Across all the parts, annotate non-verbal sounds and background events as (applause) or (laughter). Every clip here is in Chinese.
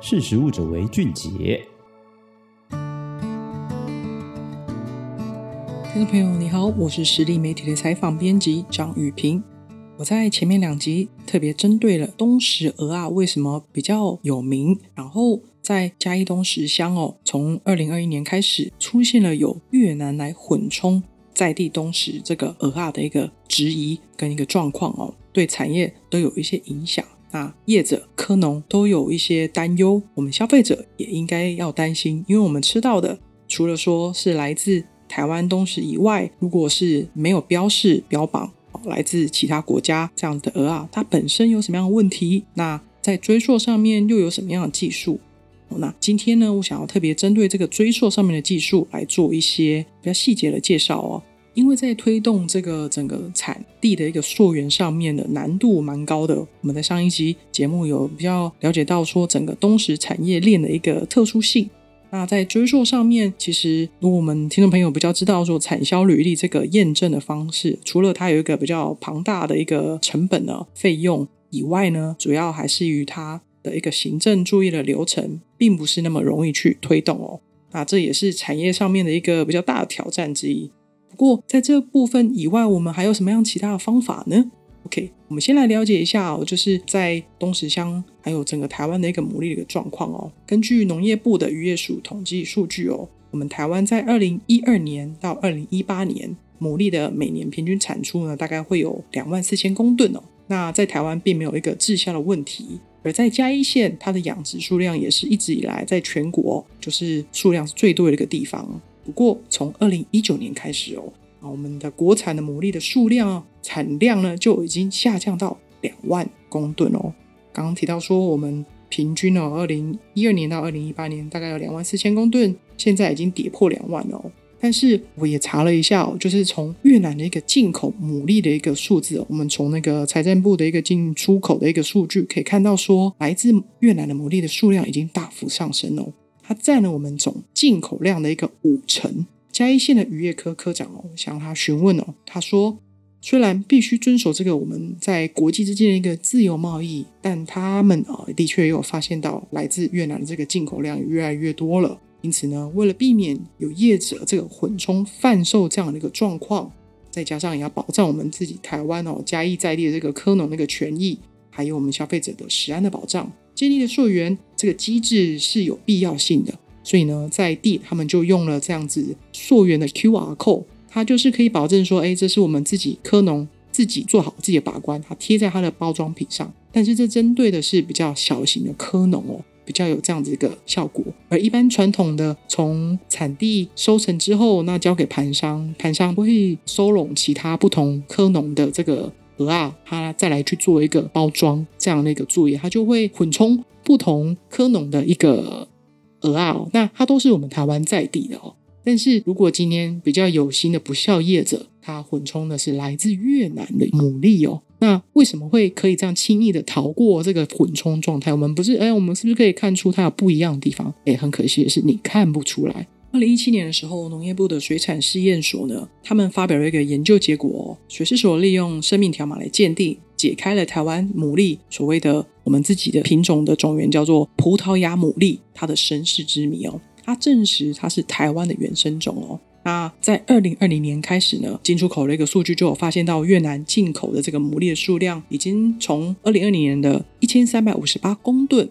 识食物者为俊杰。听众朋友，你好，我是实力媒体的采访编辑张雨萍。我在前面两集特别针对了东石鹅啊为什么比较有名，然后在嘉义东石乡哦，从二零二一年开始出现了有越南来混充在地东石这个鹅啊的一个质疑跟一个状况哦，对产业都有一些影响。那业者、科农都有一些担忧，我们消费者也应该要担心，因为我们吃到的除了说是来自台湾东石以外，如果是没有标示标榜来自其他国家这样的鹅啊，它本身有什么样的问题？那在追溯上面又有什么样的技术？那今天呢，我想要特别针对这个追溯上面的技术来做一些比较细节的介绍哦。因为在推动这个整个产地的一个溯源上面的难度蛮高的，我们在上一集节目有比较了解到说整个东石产业链的一个特殊性。那在追溯上面，其实如果我们听众朋友比较知道说产销履历这个验证的方式，除了它有一个比较庞大的一个成本呢费用以外呢，主要还是于它的一个行政作业的流程，并不是那么容易去推动哦。那这也是产业上面的一个比较大的挑战之一。过在这部分以外，我们还有什么样其他的方法呢？OK，我们先来了解一下哦，就是在东石乡还有整个台湾的一个牡蛎的一个状况哦。根据农业部的渔业署统计数据哦，我们台湾在二零一二年到二零一八年牡蛎的每年平均产出呢，大概会有两万四千公吨哦。那在台湾并没有一个滞销的问题，而在嘉义县，它的养殖数量也是一直以来在全国就是数量是最多的一个地方。不过从二零一九年开始哦。啊，我们的国产的牡蛎的数量啊，产量呢就已经下降到两万公吨哦。刚刚提到说，我们平均哦，二零一二年到二零一八年大概有两万四千公吨，现在已经跌破两万了哦。但是我也查了一下哦，就是从越南的一个进口牡蛎的一个数字，我们从那个财政部的一个进出口的一个数据可以看到说，来自越南的牡蛎的数量已经大幅上升哦，它占了我们总进口量的一个五成。嘉义县的渔业科科长哦，向他询问哦，他说，虽然必须遵守这个我们在国际之间的一个自由贸易，但他们啊的确也有发现到来自越南的这个进口量越来越多了。因此呢，为了避免有业者这个混充贩售这样的一个状况，再加上也要保障我们自己台湾哦嘉义在地的这个科农那个权益，还有我们消费者的食安的保障，建立的溯源这个机制是有必要性的。所以呢，在地他们就用了这样子溯源的 QR code，它就是可以保证说，哎，这是我们自己科农自己做好自己的把关，它贴在它的包装品上。但是这针对的是比较小型的科农哦，比较有这样子一个效果。而一般传统的从产地收成之后，那交给盘商，盘商会收拢其他不同科农的这个鹅啊，它再来去做一个包装这样的一个作业，它就会混充不同科农的一个。鹅啊，那它都是我们台湾在地的哦。但是如果今天比较有心的不肖业者，他混充的是来自越南的牡蛎哦，那为什么会可以这样轻易的逃过这个混充状态？我们不是哎，我们是不是可以看出它有不一样的地方？哎，很可惜的是你看不出来。二零一七年的时候，农业部的水产试验所呢，他们发表了一个研究结果哦，水试所利用生命条码来鉴定。解开了台湾牡蛎所谓的我们自己的品种的种源叫做葡萄牙牡蛎，它的身世之谜哦，它证实它是台湾的原生种哦。那在二零二零年开始呢，进出口的一个数据就有发现到越南进口的这个牡蛎的数量已经从二零二零年的一千三百五十八公吨，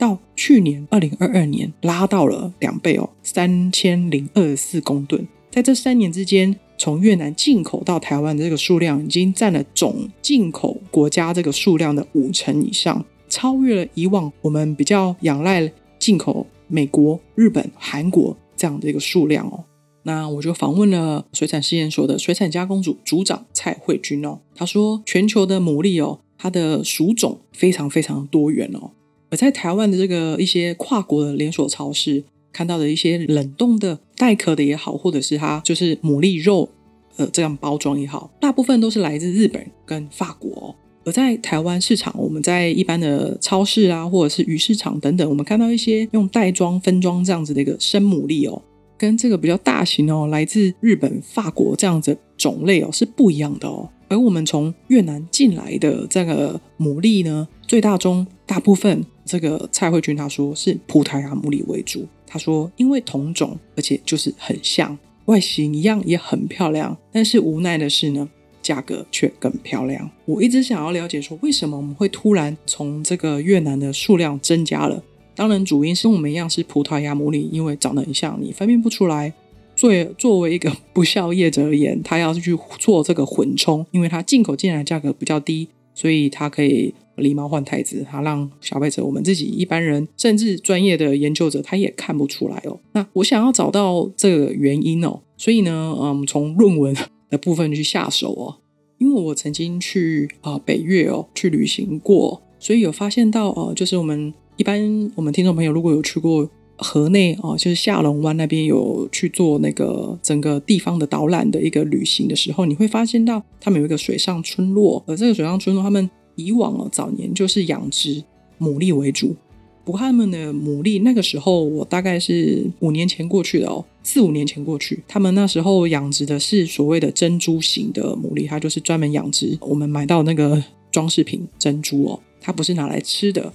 到去年二零二二年拉到了两倍哦，三千零二十四公吨，在这三年之间。从越南进口到台湾的这个数量，已经占了总进口国家这个数量的五成以上，超越了以往我们比较仰赖进口美国、日本、韩国这样的一个数量哦。那我就访问了水产试验所的水产加工组组长蔡慧君哦，他说全球的牡蛎哦，它的属种非常非常多元哦，而在台湾的这个一些跨国的连锁超市。看到的一些冷冻的带壳的也好，或者是它就是牡蛎肉，呃，这样包装也好，大部分都是来自日本跟法国。而在台湾市场，我们在一般的超市啊，或者是鱼市场等等，我们看到一些用袋装、分装这样子的一个生牡蛎哦，跟这个比较大型哦，来自日本、法国这样子种类哦是不一样的哦。而我们从越南进来的这个牡蛎呢，最大中。大部分这个蔡慧君他说是葡萄牙牡蛎为主。他说因为同种，而且就是很像，外形一样也很漂亮，但是无奈的是呢，价格却更漂亮。我一直想要了解说，为什么我们会突然从这个越南的数量增加了？当然，主因是跟我们一样是葡萄牙牡蛎，因为长得很像，你分辨不出来。作为作为一个 (laughs) 不肖业者而言，他要是去做这个混充，因为他进口进来价格比较低，所以他可以狸猫换太子，他让消费者、我们自己一般人，甚至专业的研究者，他也看不出来哦。那我想要找到这个原因哦，所以呢，嗯，从论文 (laughs) 的部分去下手哦，因为我曾经去啊、北越哦去旅行过，所以有发现到哦、呃，就是我们一般我们听众朋友如果有去过。河内哦，就是下龙湾那边有去做那个整个地方的导览的一个旅行的时候，你会发现到他们有一个水上村落，而这个水上村落他们以往哦早年就是养殖牡蛎为主，不过他们的牡蛎那个时候我大概是五年前过去的哦，四五年前过去，他们那时候养殖的是所谓的珍珠型的牡蛎，它就是专门养殖我们买到那个装饰品珍珠哦，它不是拿来吃的。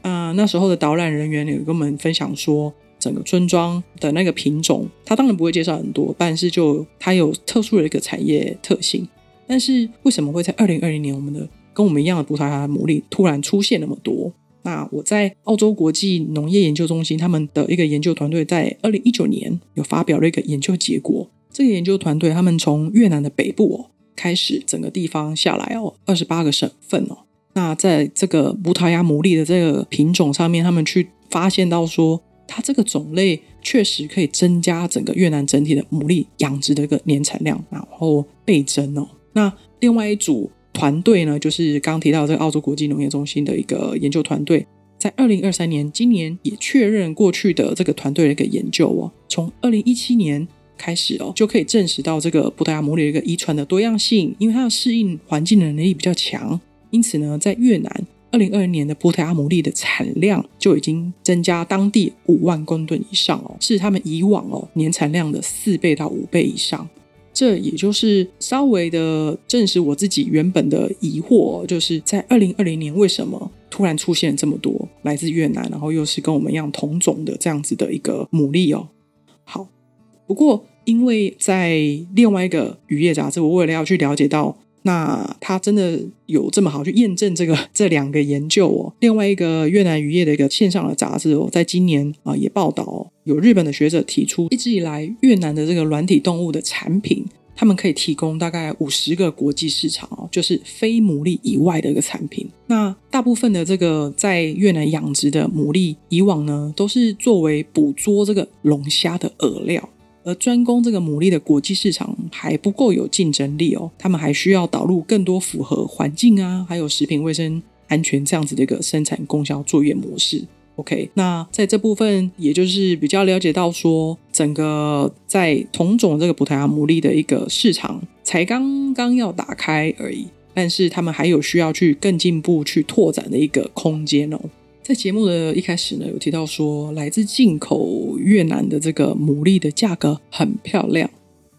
啊、那时候的导览人员有跟我们分享说，整个村庄的那个品种，他当然不会介绍很多，但是就它有特殊的一个产业特性。但是为什么会在二零二零年，我们的跟我们一样的葡萄牙牡蛎突然出现那么多？那我在澳洲国际农业研究中心，他们的一个研究团队在二零一九年有发表了一个研究结果。这个研究团队他们从越南的北部哦开始，整个地方下来哦，二十八个省份哦。那在这个葡萄牙牡蛎的这个品种上面，他们去发现到说，它这个种类确实可以增加整个越南整体的牡蛎养殖的一个年产量，然后倍增哦。那另外一组团队呢，就是刚提到这个澳洲国际农业中心的一个研究团队，在二零二三年，今年也确认过去的这个团队的一个研究哦，从二零一七年开始哦，就可以证实到这个葡萄牙牡蛎的一个遗传的多样性，因为它的适应环境的能力比较强。因此呢，在越南，二零二零年的葡萄牙牡蛎的产量就已经增加当地五万公吨以上哦，是他们以往哦年产量的四倍到五倍以上。这也就是稍微的证实我自己原本的疑惑，就是在二零二零年为什么突然出现这么多来自越南，然后又是跟我们一样同种的这样子的一个牡蛎哦。好，不过因为在另外一个渔业杂志，我为了要去了解到。那他真的有这么好去验证这个 (laughs) 这两个研究哦？另外一个越南渔业的一个线上的杂志哦，在今年啊也报道哦，有日本的学者提出，一直以来越南的这个软体动物的产品，他们可以提供大概五十个国际市场哦，就是非牡蛎以外的一个产品。那大部分的这个在越南养殖的牡蛎，以往呢都是作为捕捉这个龙虾的饵料。而专攻这个牡蛎的国际市场还不够有竞争力哦，他们还需要导入更多符合环境啊，还有食品卫生安全这样子的一个生产供销作业模式。OK，那在这部分，也就是比较了解到说，整个在同种这个葡萄牙牡蛎的一个市场才刚刚要打开而已，但是他们还有需要去更进步去拓展的一个空间哦。在节目的一开始呢，有提到说，来自进口越南的这个牡蛎的价格很漂亮。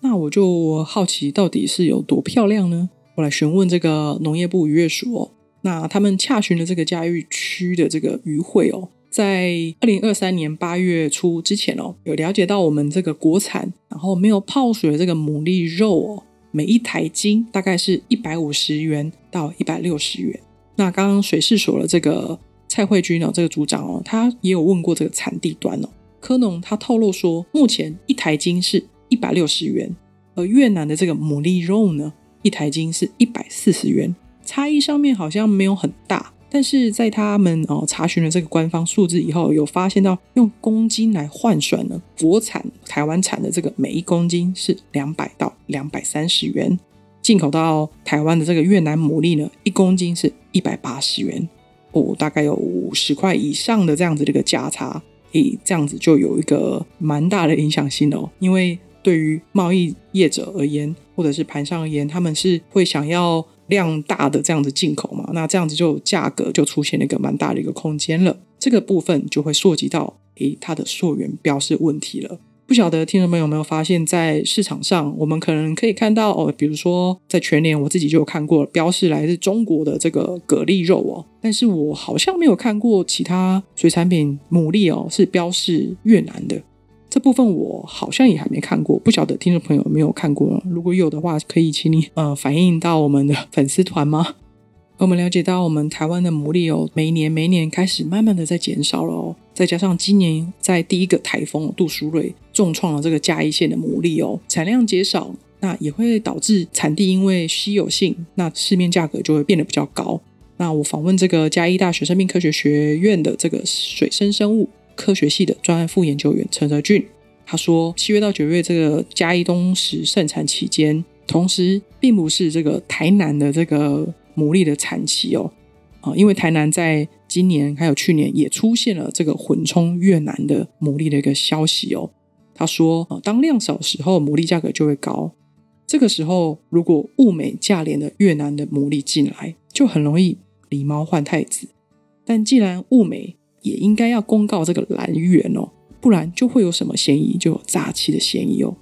那我就好奇，到底是有多漂亮呢？我来询问这个农业部渔业署哦。那他们洽询了这个嘉义区的这个渔会哦，在二零二三年八月初之前哦，有了解到我们这个国产，然后没有泡水的这个牡蛎肉哦，每一台斤大概是一百五十元到一百六十元。那刚刚水试所的这个。蔡慧君哦，这个组长哦，他也有问过这个产地端哦。科农他透露说，目前一台斤是一百六十元，而越南的这个牡蛎肉呢，一台斤是一百四十元，差异上面好像没有很大。但是在他们哦查询了这个官方数字以后，有发现到用公斤来换算呢，国产台湾产的这个每一公斤是两百到两百三十元，进口到台湾的这个越南牡蛎呢，一公斤是一百八十元。哦，大概有五十块以上的这样子的一个价差，诶，这样子就有一个蛮大的影响性哦。因为对于贸易业者而言，或者是盘商而言，他们是会想要量大的这样子进口嘛，那这样子就价格就出现了一个蛮大的一个空间了。这个部分就会涉及到，诶，它的溯源标示问题了。不晓得听众朋友有没有发现，在市场上，我们可能可以看到哦，比如说在全年，我自己就有看过标示来自中国的这个蛤蜊肉哦，但是我好像没有看过其他水产品牡蛎哦是标示越南的。这部分我好像也还没看过，不晓得听众朋友有没有看过？如果有的话，可以请你呃反映到我们的粉丝团吗？我们了解到，我们台湾的牡蛎哦，每一年每一年开始慢慢的在减少了哦。再加上今年在第一个台风杜苏芮重创了这个嘉义县的牡蛎哦，产量减少，那也会导致产地因为稀有性，那市面价格就会变得比较高。那我访问这个嘉义大学生命科学学院的这个水生生物科学系的专案副研究员陈泽俊，他说，七月到九月这个嘉义东石盛产期间，同时并不是这个台南的这个。牡蛎的产期哦，啊，因为台南在今年还有去年也出现了这个混充越南的牡蛎的一个消息哦。他说，啊，当量少的时候，牡蛎价格就会高。这个时候，如果物美价廉的越南的牡蛎进来，就很容易狸猫换太子。但既然物美，也应该要公告这个来源哦，不然就会有什么嫌疑，就有诈欺的嫌疑哦。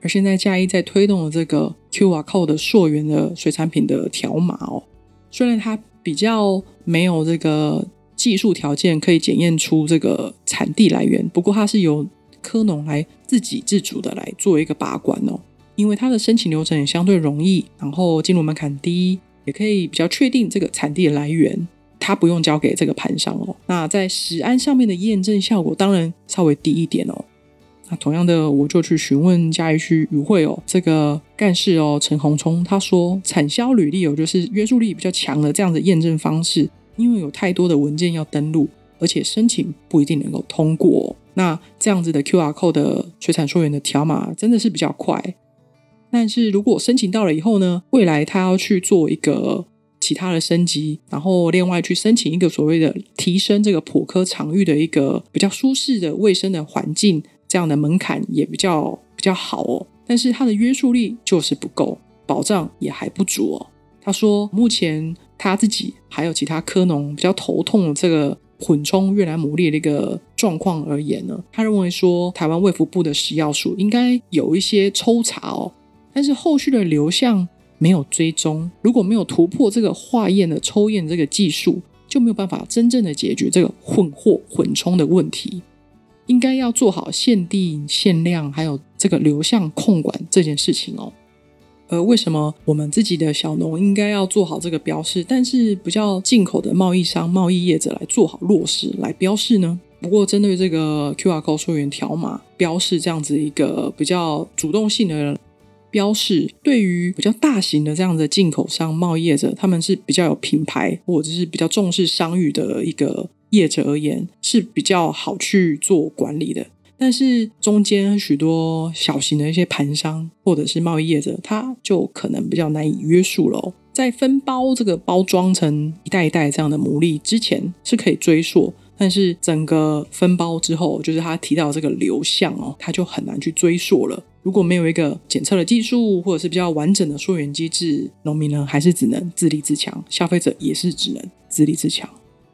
而现在嘉义在推动的这个 QR Code 溯源的水产品的条码哦。虽然它比较没有这个技术条件可以检验出这个产地来源，不过它是由科农来自给自足的来做一个把关哦。因为它的申请流程也相对容易，然后进入门槛低，也可以比较确定这个产地的来源，它不用交给这个盘商哦。那在食安上面的验证效果当然稍微低一点哦。那同样的，我就去询问嘉义区渔会哦，这个干事哦，陈宏聪，他说产销履历哦，就是约束力比较强的这样的验证方式，因为有太多的文件要登录，而且申请不一定能够通过。那这样子的 QR code 的水产溯源的条码真的是比较快，但是如果申请到了以后呢，未来他要去做一个其他的升级，然后另外去申请一个所谓的提升这个普科场域的一个比较舒适的卫生的环境。这样的门槛也比较比较好哦，但是它的约束力就是不够，保障也还不足哦。他说，目前他自己还有其他科农比较头痛的这个混充越南牡蛎的一个状况而言呢，他认为说，台湾卫福部的食药署应该有一些抽查哦，但是后续的流向没有追踪，如果没有突破这个化验的抽验这个技术，就没有办法真正的解决这个混货混充的问题。应该要做好限定、限量，还有这个流向控管这件事情哦。而为什么我们自己的小农应该要做好这个标示，但是不叫进口的贸易商、贸易业者来做好落实来标示呢？不过针对这个 QR code 溯源条码标示这样子一个比较主动性的标示，对于比较大型的这样的进口商、贸易业者，他们是比较有品牌或者是比较重视商誉的一个。业者而言是比较好去做管理的，但是中间许多小型的一些盘商或者是贸易业者，他就可能比较难以约束了。在分包这个包装成一袋一袋这样的牡蛎之前是可以追溯，但是整个分包之后，就是他提到这个流向哦，他就很难去追溯了。如果没有一个检测的技术或者是比较完整的溯源机制，农民呢还是只能自立自强，消费者也是只能自立自强。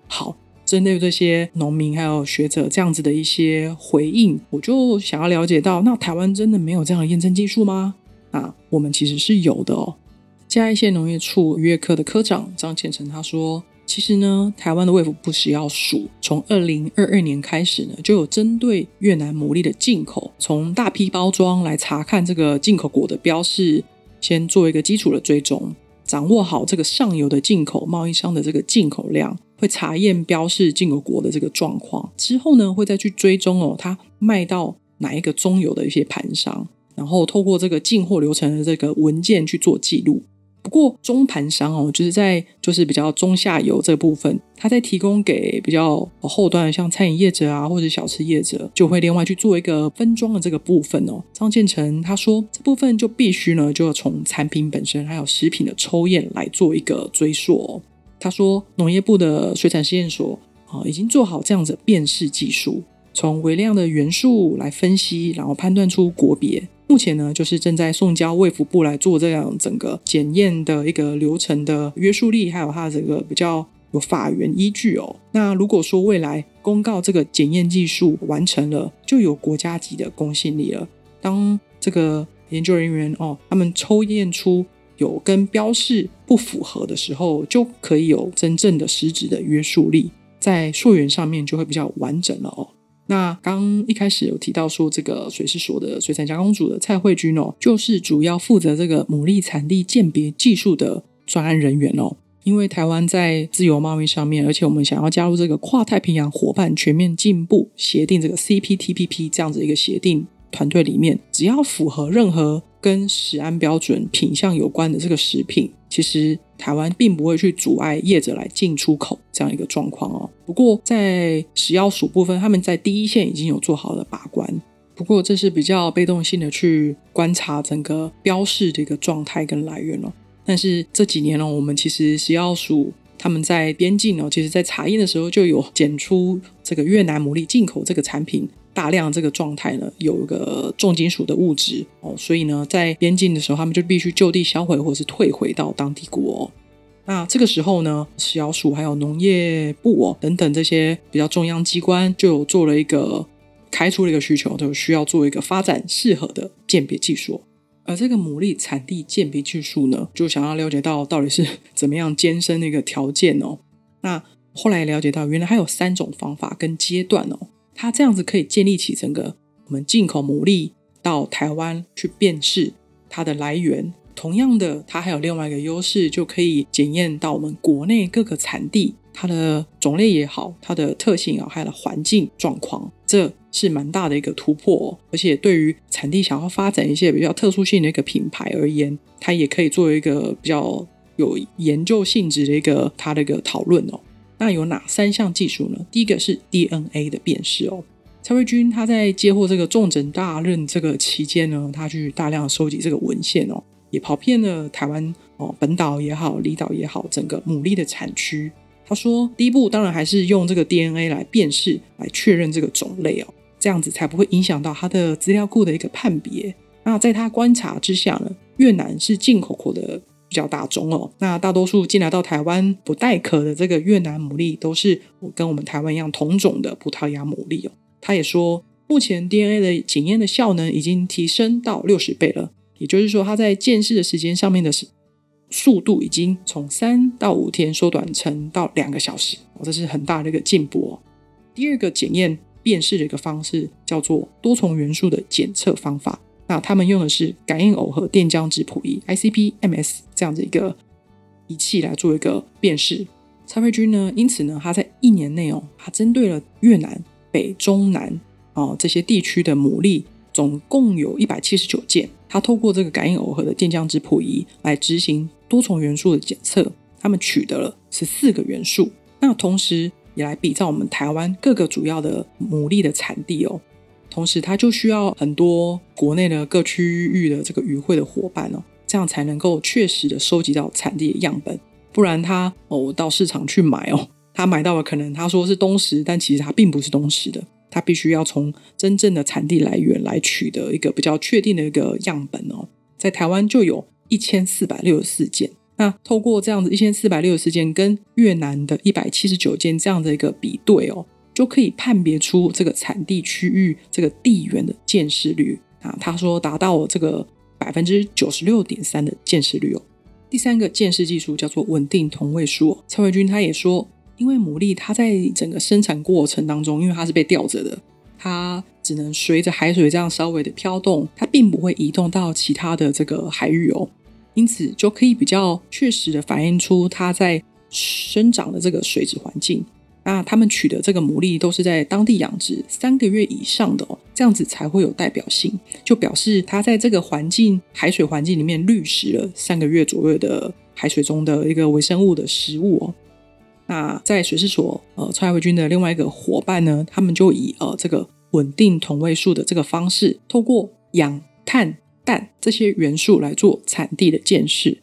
好。针对这些农民还有学者这样子的一些回应，我就想要了解到，那台湾真的没有这样的验证技术吗？啊，我们其实是有的哦。嘉义县农业处渔业科的科长张建成他说，其实呢，台湾的卫福部食药署从二零二二年开始呢，就有针对越南牡蛎的进口，从大批包装来查看这个进口国的标示，先做一个基础的追踪，掌握好这个上游的进口贸易商的这个进口量。会查验标示进口国的这个状况之后呢，会再去追踪哦，它卖到哪一个中游的一些盘商，然后透过这个进货流程的这个文件去做记录。不过中盘商哦，就是在就是比较中下游这部分，它在提供给比较后端的像餐饮业者啊，或者小吃业者，就会另外去做一个分装的这个部分哦。张建成他说，这部分就必须呢，就要从产品本身还有食品的抽验来做一个追溯。他说，农业部的水产试验所啊，已经做好这样子辨识技术，从微量的元素来分析，然后判断出国别。目前呢，就是正在送交卫福部来做这样整个检验的一个流程的约束力，还有它的这个比较有法源依据哦。那如果说未来公告这个检验技术完成了，就有国家级的公信力了。当这个研究人员哦，他们抽验出有跟标示不符合的时候，就可以有真正的实质的约束力，在溯源上面就会比较完整了哦。那刚一开始有提到说，这个水试所的水产加工组的蔡慧君哦，就是主要负责这个牡蛎产地鉴别技术的专案人员哦。因为台湾在自由贸易上面，而且我们想要加入这个跨太平洋伙伴全面进步协定这个 CPTPP 这样子一个协定团队里面，只要符合任何跟食安标准品相有关的这个食品，其实台湾并不会去阻碍业者来进出口这样一个状况哦。不过在食药署部分，他们在第一线已经有做好了把关。不过这是比较被动性的去观察整个标示的一个状态跟来源哦。但是这几年呢，我们其实食药署他们在边境哦，其实在查验的时候就有检出这个越南牡蛎进口这个产品。大量这个状态呢，有一个重金属的物质哦，所以呢，在边境的时候，他们就必须就地销毁或者是退回到当地国哦。那这个时候呢，食药署还有农业部哦等等这些比较中央机关，就有做了一个开出了一个需求，就需要做一个发展适合的鉴别技术。而这个牡蛎产地鉴别技术呢，就想要了解到到底是怎么样艰深的一个条件哦。那后来了解到，原来还有三种方法跟阶段哦。它这样子可以建立起整个我们进口牡蛎到台湾去辨识它的来源。同样的，它还有另外一个优势，就可以检验到我们国内各个产地它的种类也好，它的特性啊，还有环境状况，这是蛮大的一个突破哦。而且对于产地想要发展一些比较特殊性的一个品牌而言，它也可以作为一个比较有研究性质的一个它的一个讨论哦。那有哪三项技术呢？第一个是 DNA 的辨识哦。蔡慧君他在接获这个重责大任这个期间呢，他去大量收集这个文献哦，也跑遍了台湾哦，本岛也好，离岛也好，整个牡蛎的产区。他说，第一步当然还是用这个 DNA 来辨识，来确认这个种类哦，这样子才不会影响到他的资料库的一个判别。那在他观察之下呢，越南是进口过的。比较大众哦，那大多数进来到台湾不带壳的这个越南牡蛎，都是跟我们台湾一样同种的葡萄牙牡蛎哦。他也说，目前 DNA 的检验的效能已经提升到六十倍了，也就是说，它在鉴识的时间上面的速度已经从三到五天缩短成到两个小时哦，这是很大的一个进步哦。第二个检验辨识的一个方式叫做多重元素的检测方法。那他们用的是感应耦合电浆质谱仪 （ICP-MS） 这样子一个仪器来做一个辨识。蔡佩君呢，因此呢，他在一年内哦，他针对了越南、北中南哦这些地区的牡蛎，总共有一百七十九件。他透过这个感应耦合的电浆质谱仪来执行多重元素的检测，他们取得了十四个元素。那同时也来比照我们台湾各个主要的牡蛎的产地哦。同时，它就需要很多国内的各区域的这个渔会的伙伴哦，这样才能够确实的收集到产地的样本。不然他哦到市场去买哦，他买到了可能他说是东石，但其实它并不是东石的。他必须要从真正的产地来源来取得一个比较确定的一个样本哦。在台湾就有一千四百六十四件。那透过这样子一千四百六十四件跟越南的一百七十九件这样的一个比对哦。就可以判别出这个产地区域这个地缘的鉴识率啊，他说达到了这个百分之九十六点三的鉴识率哦。第三个鉴识技术叫做稳定同位素。蔡慧君他也说，因为牡蛎它在整个生产过程当中，因为它是被吊着的，它只能随着海水这样稍微的飘动，它并不会移动到其他的这个海域哦，因此就可以比较确实的反映出它在生长的这个水质环境。那他们取得这个牡蛎都是在当地养殖三个月以上的哦，这样子才会有代表性，就表示它在这个环境海水环境里面滤食了三个月左右的海水中的一个微生物的食物哦。那在水试所呃蔡慧君的另外一个伙伴呢，他们就以呃这个稳定同位素的这个方式，透过氧、碳、氮这些元素来做产地的鉴识。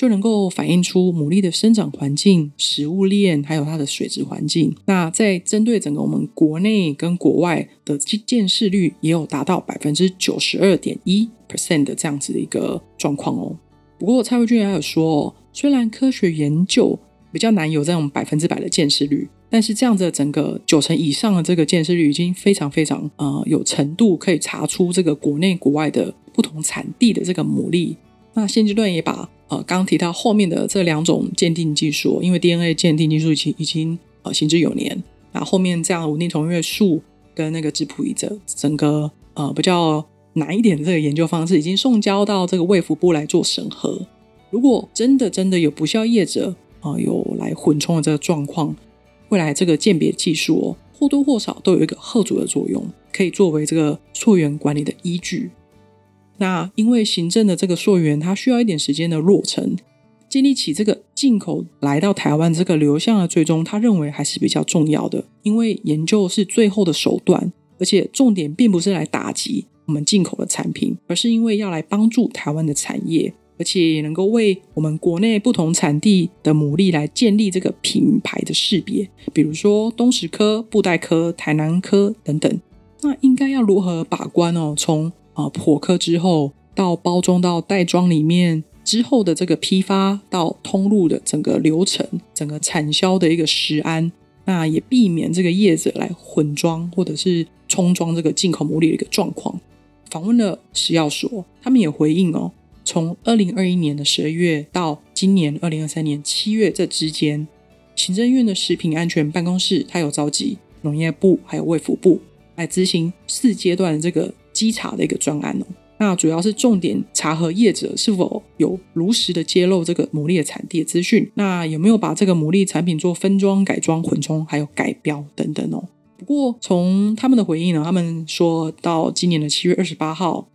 就能够反映出牡蛎的生长环境、食物链，还有它的水质环境。那在针对整个我们国内跟国外的见识率，也有达到百分之九十二点一 percent 的这样子的一个状况哦。不过蔡慧君也有说，虽然科学研究比较难有这种百分之百的见识率。但是这样子整个九成以上的这个见识率，已经非常非常呃有程度可以查出这个国内国外的不同产地的这个牡蛎。那现阶段也把呃刚提到后面的这两种鉴定技术，因为 DNA 鉴定技术已经已经呃行之有年，那后面这样稳定同月数跟那个质谱仪的整个呃比较难一点的这个研究方式，已经送交到这个卫福部来做审核。如果真的真的有不孝业者啊、有来混充的这个状况，未来这个鉴别技术哦或多或少都有一个吓阻的作用，可以作为这个溯源管理的依据。那因为行政的这个溯源，它需要一点时间的落成，建立起这个进口来到台湾这个流向的追踪，他认为还是比较重要的。因为研究是最后的手段，而且重点并不是来打击我们进口的产品，而是因为要来帮助台湾的产业，而且也能够为我们国内不同产地的牡蛎来建立这个品牌的识别，比如说东石科、布袋科、台南科等等。那应该要如何把关哦？从啊，破壳之后到包装到袋装里面之后的这个批发到通路的整个流程，整个产销的一个食安，那也避免这个业者来混装或者是冲装这个进口牡蛎的一个状况。访问了食药所，他们也回应哦，从二零二一年的十二月到今年二零二三年七月这之间，行政院的食品安全办公室，它有召集农业部还有卫福部来执行四阶段的这个。稽查的一个专案哦，那主要是重点查核业者是否有如实的揭露这个牡蛎的产地的资讯，那有没有把这个牡蛎产品做分装、改装、混充，还有改标等等哦。不过从他们的回应呢，他们说到今年的七月二十八号，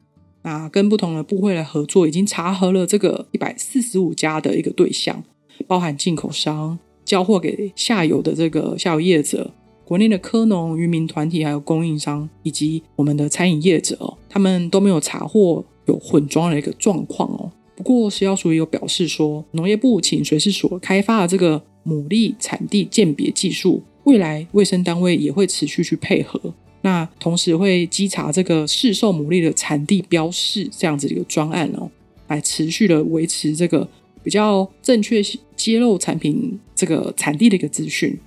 那跟不同的部会来合作，已经查核了这个一百四十五家的一个对象，包含进口商、交货给下游的这个下游业者。国内的科农、渔民团体，还有供应商，以及我们的餐饮业者哦，他们都没有查获有混装的一个状况哦。不过食药署也有表示说，农业部请水试所开发的这个牡蛎产地鉴别技术，未来卫生单位也会持续去配合。那同时会稽查这个市售牡蛎的产地标示这样子的一个专案哦，来持续的维持这个比较正确揭露产品这个产地的一个资讯。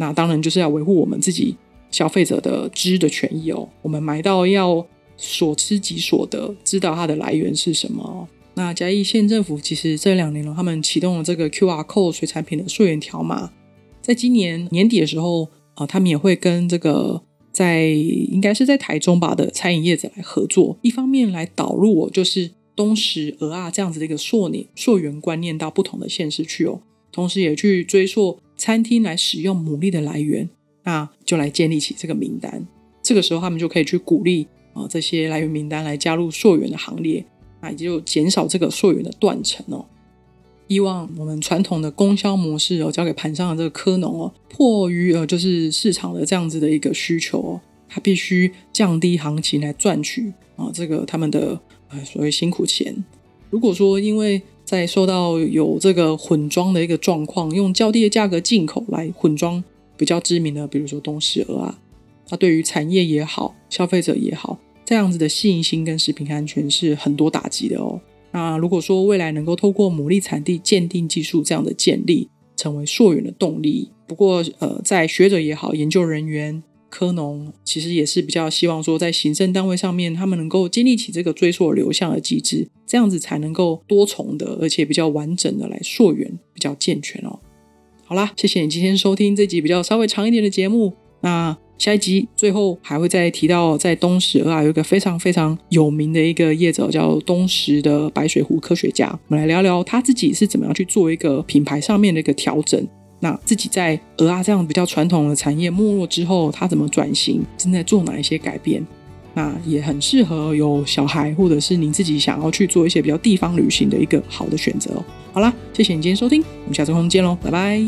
那当然就是要维护我们自己消费者的知的权益哦。我们买到要所知即所得，知道它的来源是什么。那嘉义县政府其实这两年了，他们启动了这个 QR Code 水产品的溯源条码。在今年年底的时候啊、他们也会跟这个在应该是在台中吧的餐饮业者来合作，一方面来导入哦，就是东石蚵仔这样子的一个溯年溯源观念到不同的县市去哦，同时也去追溯。餐厅来使用牡蛎的来源，那就来建立起这个名单。这个时候，他们就可以去鼓励啊、这些来源名单来加入溯源的行列，那也就减少这个溯源的断层哦。以往我们传统的供销模式哦，交给盘上的这个科农哦，迫于呃就是市场的这样子的一个需求哦，他必须降低行情来赚取啊、呃、这个他们的呃所谓辛苦钱。如果说因为在受到有这个混装的一个状况，用较低的价格进口来混装比较知名的，比如说东石蚵啊，那对于产业也好，消费者也好，这样子的信心跟食品安全是很多打击的哦。那如果说未来能够透过牡蛎产地鉴定技术这样的建立，成为溯源的动力，不过呃，在学者也好，研究人员。科农其实也是比较希望说，在行政单位上面，他们能够建立起这个追溯流向的机制，这样子才能够多重的，而且比较完整的来溯源，比较健全哦。好啦，谢谢你今天收听这集比较稍微长一点的节目。那下一集最后还会再提到，在东石啊有一个非常非常有名的一个业者叫东石的白水湖科学家，我们来聊聊他自己是怎么样去做一个品牌上面的一个调整。那自己在蚵仔这样比较传统的产业没落之后，他怎么转型？正在做哪一些改变？那也很适合有小孩或者是您自己想要去做一些比较地方旅行的一个好的选择哦。好啦，谢谢你今天收听，我们下次空见喽，拜拜。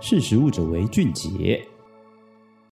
识食物者为俊杰。